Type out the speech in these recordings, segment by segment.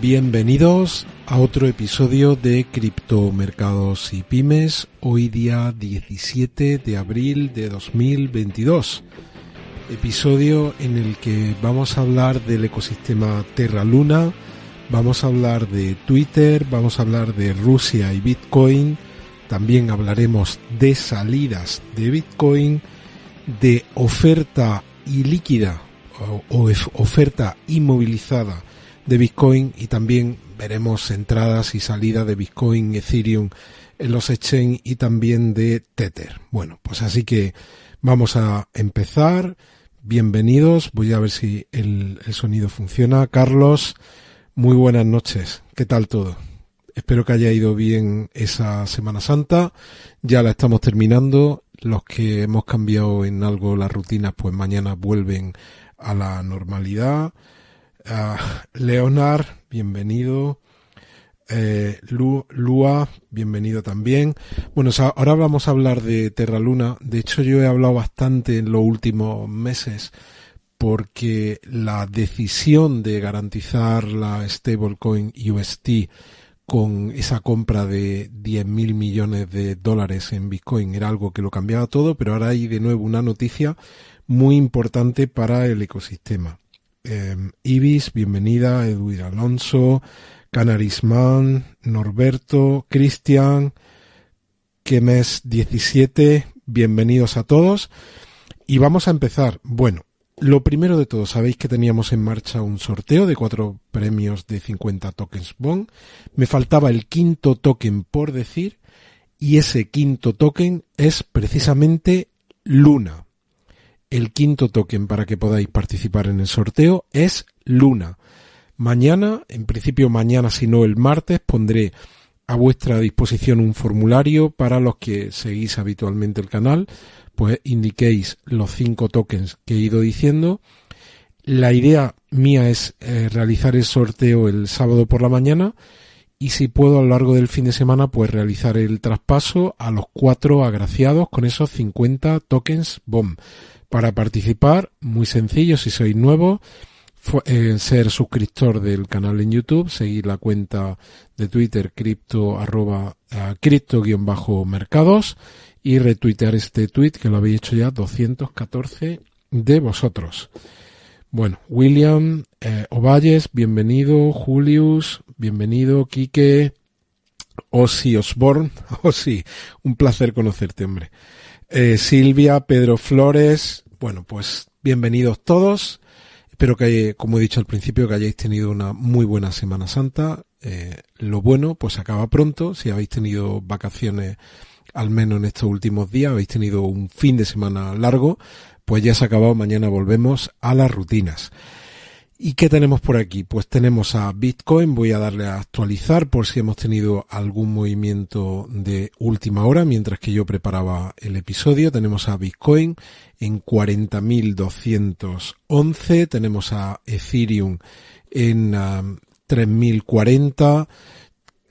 Bienvenidos a otro episodio de Criptomercados y Pymes, hoy día 17 de abril de 2022. Episodio en el que vamos a hablar del ecosistema Terra Luna, vamos a hablar de Twitter, vamos a hablar de Rusia y Bitcoin, también hablaremos de salidas de Bitcoin, de oferta ilíquida o, o oferta inmovilizada de Bitcoin y también veremos entradas y salidas de Bitcoin, Ethereum en los exchange y también de Tether. Bueno, pues así que vamos a empezar. Bienvenidos. Voy a ver si el, sonido funciona. Carlos, muy buenas noches. ¿Qué tal todo? Espero que haya ido bien esa Semana Santa. Ya la estamos terminando. Los que hemos cambiado en algo las rutinas, pues mañana vuelven a la normalidad. Leonard, bienvenido. Eh, Lu, Lua, bienvenido también. Bueno, ahora vamos a hablar de Terra Luna. De hecho, yo he hablado bastante en los últimos meses porque la decisión de garantizar la stablecoin UST con esa compra de 10 mil millones de dólares en Bitcoin era algo que lo cambiaba todo, pero ahora hay de nuevo una noticia muy importante para el ecosistema. Eh, Ibis, bienvenida, Edwin Alonso, Canarisman, Norberto, Cristian, Kemes 17, bienvenidos a todos. Y vamos a empezar. Bueno, lo primero de todo, sabéis que teníamos en marcha un sorteo de cuatro premios de 50 tokens Bond. Me faltaba el quinto token por decir, y ese quinto token es precisamente Luna. El quinto token para que podáis participar en el sorteo es Luna. Mañana, en principio mañana, si no el martes, pondré a vuestra disposición un formulario para los que seguís habitualmente el canal, pues indiquéis los cinco tokens que he ido diciendo. La idea mía es eh, realizar el sorteo el sábado por la mañana y si puedo a lo largo del fin de semana pues realizar el traspaso a los cuatro agraciados con esos 50 tokens BOM. Para participar, muy sencillo, si sois nuevo, eh, ser suscriptor del canal en YouTube, seguir la cuenta de Twitter cripto arroba uh, cripto guion bajo mercados y retuitear este tweet que lo habéis hecho ya 214 de vosotros. Bueno, William eh, Ovalles, bienvenido, Julius, bienvenido, Quique, Osi Osborne, Osi, un placer conocerte, hombre. Eh, Silvia, Pedro Flores, bueno, pues bienvenidos todos. Espero que, como he dicho al principio, que hayáis tenido una muy buena Semana Santa. Eh, lo bueno, pues acaba pronto. Si habéis tenido vacaciones, al menos en estos últimos días, habéis tenido un fin de semana largo, pues ya se ha acabado. Mañana volvemos a las rutinas. ¿Y qué tenemos por aquí? Pues tenemos a Bitcoin, voy a darle a actualizar por si hemos tenido algún movimiento de última hora mientras que yo preparaba el episodio. Tenemos a Bitcoin en 40.211, tenemos a Ethereum en 3.040,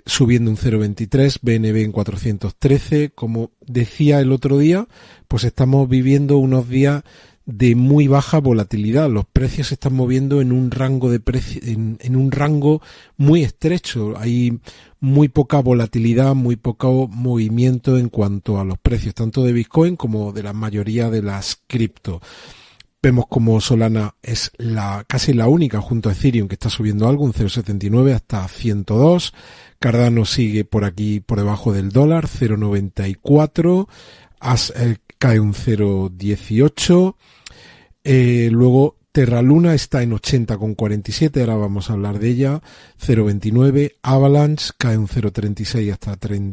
subiendo un 0.23, BNB en 413. Como decía el otro día, pues estamos viviendo unos días de muy baja volatilidad. Los precios se están moviendo en un rango de precio, en, un rango muy estrecho. Hay muy poca volatilidad, muy poco movimiento en cuanto a los precios, tanto de Bitcoin como de la mayoría de las cripto. Vemos como Solana es la casi la única junto a Ethereum que está subiendo algo, un 0,79 hasta 102. Cardano sigue por aquí por debajo del dólar, 0,94. Eh, cae un 0,18. Eh, luego Terra Luna está en 80,47, ahora vamos a hablar de ella. 0,29. Avalanche cae un 0,36 hasta,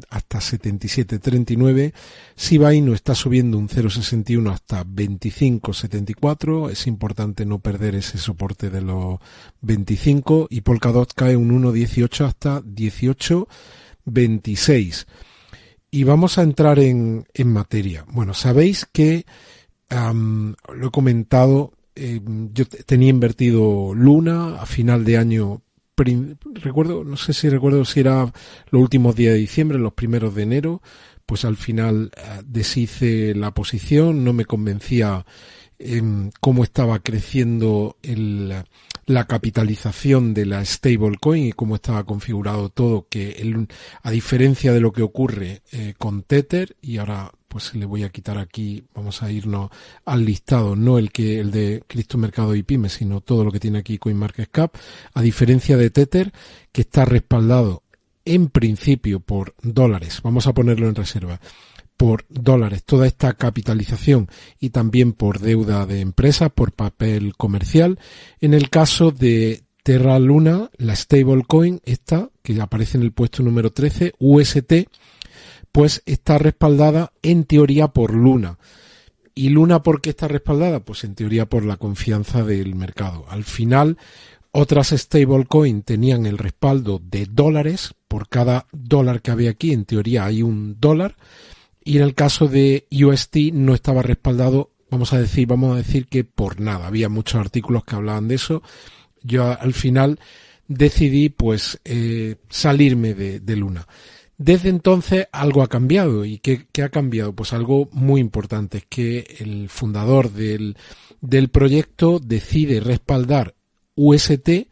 hasta 77,39. Shiba Inu está subiendo un 0,61 hasta 25,74. Es importante no perder ese soporte de los 25. Y Polkadot cae un 1,18 hasta 18,26. Y vamos a entrar en, en materia. Bueno, sabéis que lo he comentado eh, yo tenía invertido Luna a final de año. Recuerdo, no sé si recuerdo si era los últimos días de diciembre, los primeros de enero, pues al final eh, deshice la posición, no me convencía em, cómo estaba creciendo el, la capitalización de la stablecoin y cómo estaba configurado todo, que a diferencia de lo que ocurre eh, con Tether, y ahora pues le voy a quitar aquí, vamos a irnos al listado, no el que el de Cristo Mercado y Pyme, sino todo lo que tiene aquí CoinMarketCap, a diferencia de Tether, que está respaldado en principio por dólares, vamos a ponerlo en reserva, por dólares, toda esta capitalización y también por deuda de empresas, por papel comercial. En el caso de Terra Luna, la stablecoin, esta, que aparece en el puesto número 13, UST, pues está respaldada en teoría por Luna. ¿Y Luna por qué está respaldada? Pues en teoría por la confianza del mercado. Al final, otras stablecoin tenían el respaldo de dólares. Por cada dólar que había aquí, en teoría hay un dólar. Y en el caso de UST no estaba respaldado, vamos a decir, vamos a decir que por nada. Había muchos artículos que hablaban de eso. Yo al final decidí pues eh, salirme de, Luna. Desde entonces algo ha cambiado. ¿Y qué, ha cambiado? Pues algo muy importante, es que el fundador del, del proyecto decide respaldar UST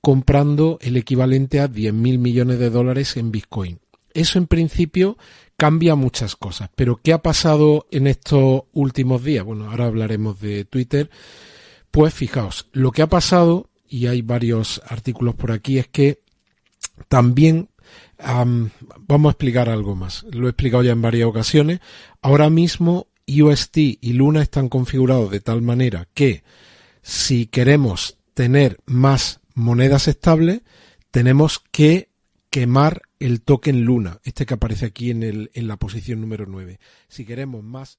comprando el equivalente a 10.000 millones de dólares en Bitcoin. Eso en principio cambia muchas cosas. Pero ¿qué ha pasado en estos últimos días? Bueno, ahora hablaremos de Twitter. Pues fijaos, lo que ha pasado, y hay varios artículos por aquí, es que también vamos a explicar algo más. Lo he explicado ya en varias ocasiones. Ahora mismo UST y Luna están configurados de tal manera que si queremos tener más monedas estables, tenemos que quemar el token Luna, este que aparece aquí en, el, en la posición número 9. Si queremos más...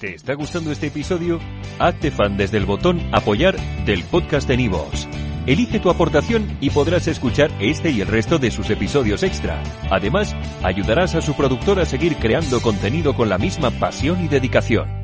¿Te está gustando este episodio? Hazte fan desde el botón apoyar del podcast de Nivos. Elige tu aportación y podrás escuchar este y el resto de sus episodios extra. Además, ayudarás a su productor a seguir creando contenido con la misma pasión y dedicación.